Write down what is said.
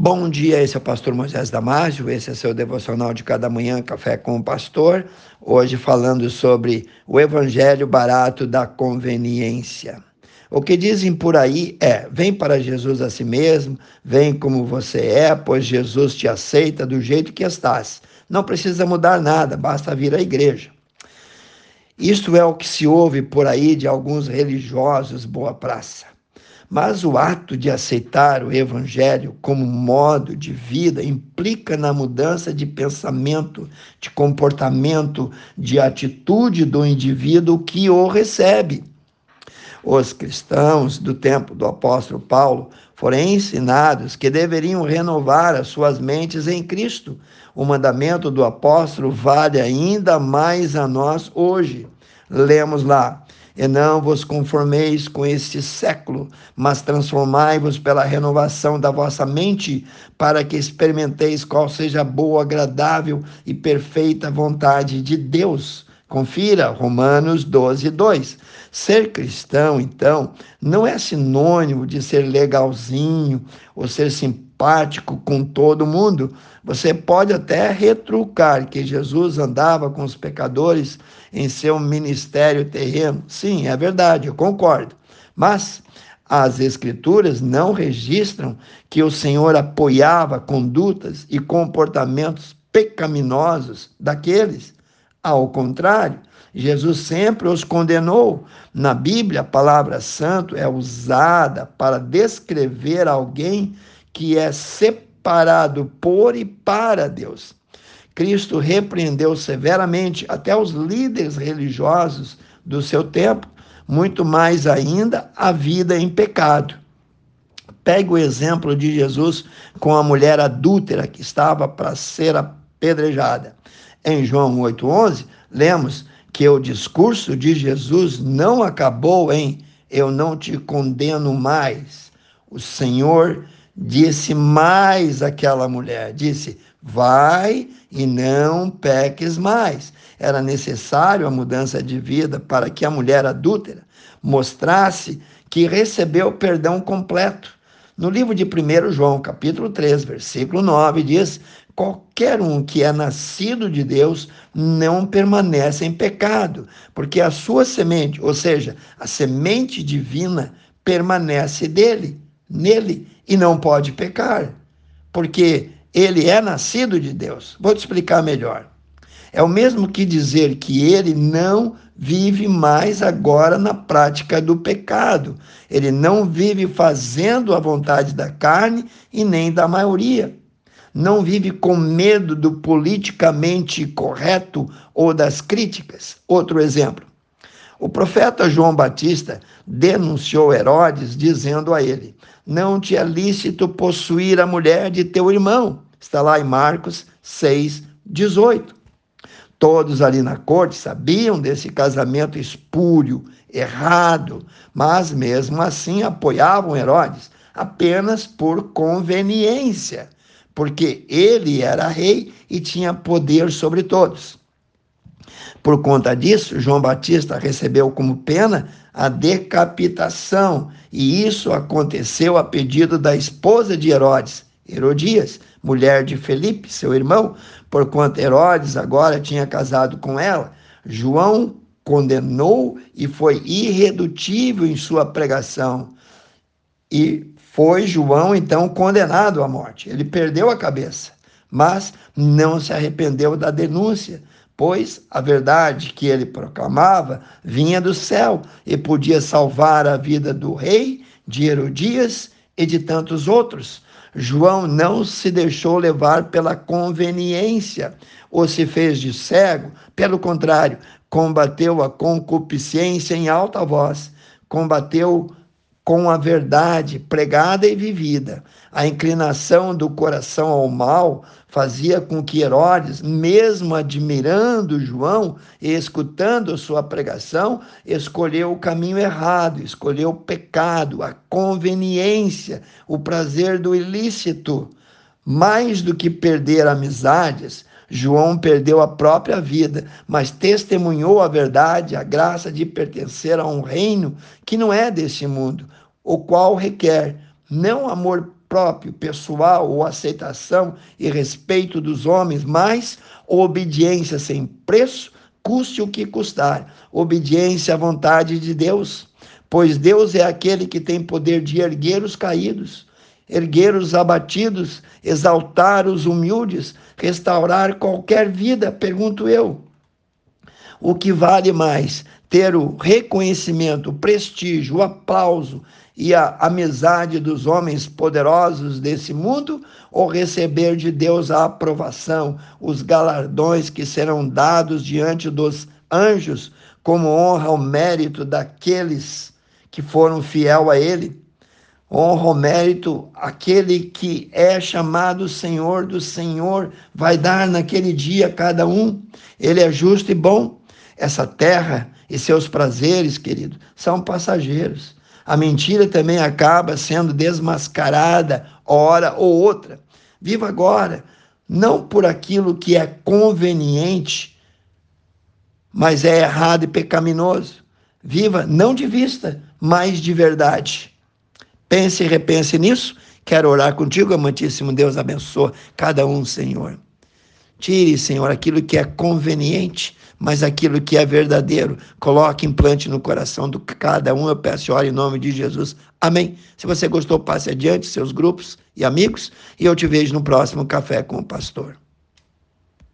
Bom dia, esse é o pastor Moisés Damásio, esse é seu devocional de cada manhã, Café com o Pastor. Hoje falando sobre o evangelho barato da conveniência. O que dizem por aí é: vem para Jesus a si mesmo, vem como você é, pois Jesus te aceita do jeito que estás. Não precisa mudar nada, basta vir à igreja. Isto é o que se ouve por aí de alguns religiosos boa praça. Mas o ato de aceitar o Evangelho como modo de vida implica na mudança de pensamento, de comportamento, de atitude do indivíduo que o recebe. Os cristãos do tempo do apóstolo Paulo foram ensinados que deveriam renovar as suas mentes em Cristo. O mandamento do apóstolo vale ainda mais a nós hoje. Lemos lá: e não vos conformeis com este século, mas transformai-vos pela renovação da vossa mente, para que experimenteis qual seja a boa, agradável e perfeita vontade de Deus. Confira Romanos 12, 2. Ser cristão, então, não é sinônimo de ser legalzinho ou ser simpático com todo mundo. Você pode até retrucar que Jesus andava com os pecadores em seu ministério terreno. Sim, é verdade, eu concordo. Mas as Escrituras não registram que o Senhor apoiava condutas e comportamentos pecaminosos daqueles. Ao contrário, Jesus sempre os condenou. Na Bíblia, a palavra santo é usada para descrever alguém que é separado por e para Deus. Cristo repreendeu severamente até os líderes religiosos do seu tempo, muito mais ainda a vida em pecado. Pegue o exemplo de Jesus com a mulher adúltera que estava para ser apedrejada. Em João 8,11, lemos que o discurso de Jesus não acabou em eu não te condeno mais. O Senhor disse mais àquela mulher: disse, vai e não peques mais. Era necessário a mudança de vida para que a mulher adúltera mostrasse que recebeu perdão completo. No livro de 1 João, capítulo 3, versículo 9, diz: Qualquer um que é nascido de Deus não permanece em pecado, porque a sua semente, ou seja, a semente divina, permanece dele, nele, e não pode pecar, porque ele é nascido de Deus. Vou te explicar melhor. É o mesmo que dizer que ele não vive mais agora na prática do pecado. Ele não vive fazendo a vontade da carne e nem da maioria. Não vive com medo do politicamente correto ou das críticas. Outro exemplo. O profeta João Batista denunciou Herodes, dizendo a ele: Não te é lícito possuir a mulher de teu irmão. Está lá em Marcos 6, 18. Todos ali na corte sabiam desse casamento espúrio, errado, mas mesmo assim apoiavam Herodes apenas por conveniência, porque ele era rei e tinha poder sobre todos. Por conta disso, João Batista recebeu como pena a decapitação, e isso aconteceu a pedido da esposa de Herodes, Herodias, mulher de Felipe, seu irmão, porquanto Herodes agora tinha casado com ela. João condenou e foi irredutível em sua pregação. E foi João então condenado à morte. Ele perdeu a cabeça, mas não se arrependeu da denúncia pois a verdade que ele proclamava vinha do céu e podia salvar a vida do rei, de Herodias e de tantos outros. João não se deixou levar pela conveniência ou se fez de cego, pelo contrário, combateu a concupiscência em alta voz, combateu com a verdade pregada e vivida. A inclinação do coração ao mal fazia com que Herodes, mesmo admirando João e escutando sua pregação, escolheu o caminho errado, escolheu o pecado, a conveniência, o prazer do ilícito. Mais do que perder amizades, João perdeu a própria vida, mas testemunhou a verdade, a graça de pertencer a um reino que não é deste mundo, o qual requer não amor próprio, pessoal ou aceitação e respeito dos homens, mas obediência sem preço, custe o que custar. Obediência à vontade de Deus, pois Deus é aquele que tem poder de erguer os caídos, erguer os abatidos, exaltar os humildes, restaurar qualquer vida, pergunto eu. O que vale mais? Ter o reconhecimento, o prestígio, o aplauso e a amizade dos homens poderosos desse mundo ou receber de Deus a aprovação, os galardões que serão dados diante dos anjos como honra ao mérito daqueles que foram fiel a ele? Honra ao mérito aquele que é chamado Senhor do Senhor, vai dar naquele dia a cada um. Ele é justo e bom. Essa terra e seus prazeres, querido, são passageiros. A mentira também acaba sendo desmascarada, hora ou outra. Viva agora, não por aquilo que é conveniente, mas é errado e pecaminoso. Viva não de vista, mas de verdade. Pense e repense nisso. Quero orar contigo, amantíssimo Deus, abençoa cada um, Senhor. Tire, Senhor, aquilo que é conveniente mas aquilo que é verdadeiro, coloque implante no coração de cada um. Eu peço e em nome de Jesus. Amém. Se você gostou, passe adiante, seus grupos e amigos, e eu te vejo no próximo Café com o Pastor.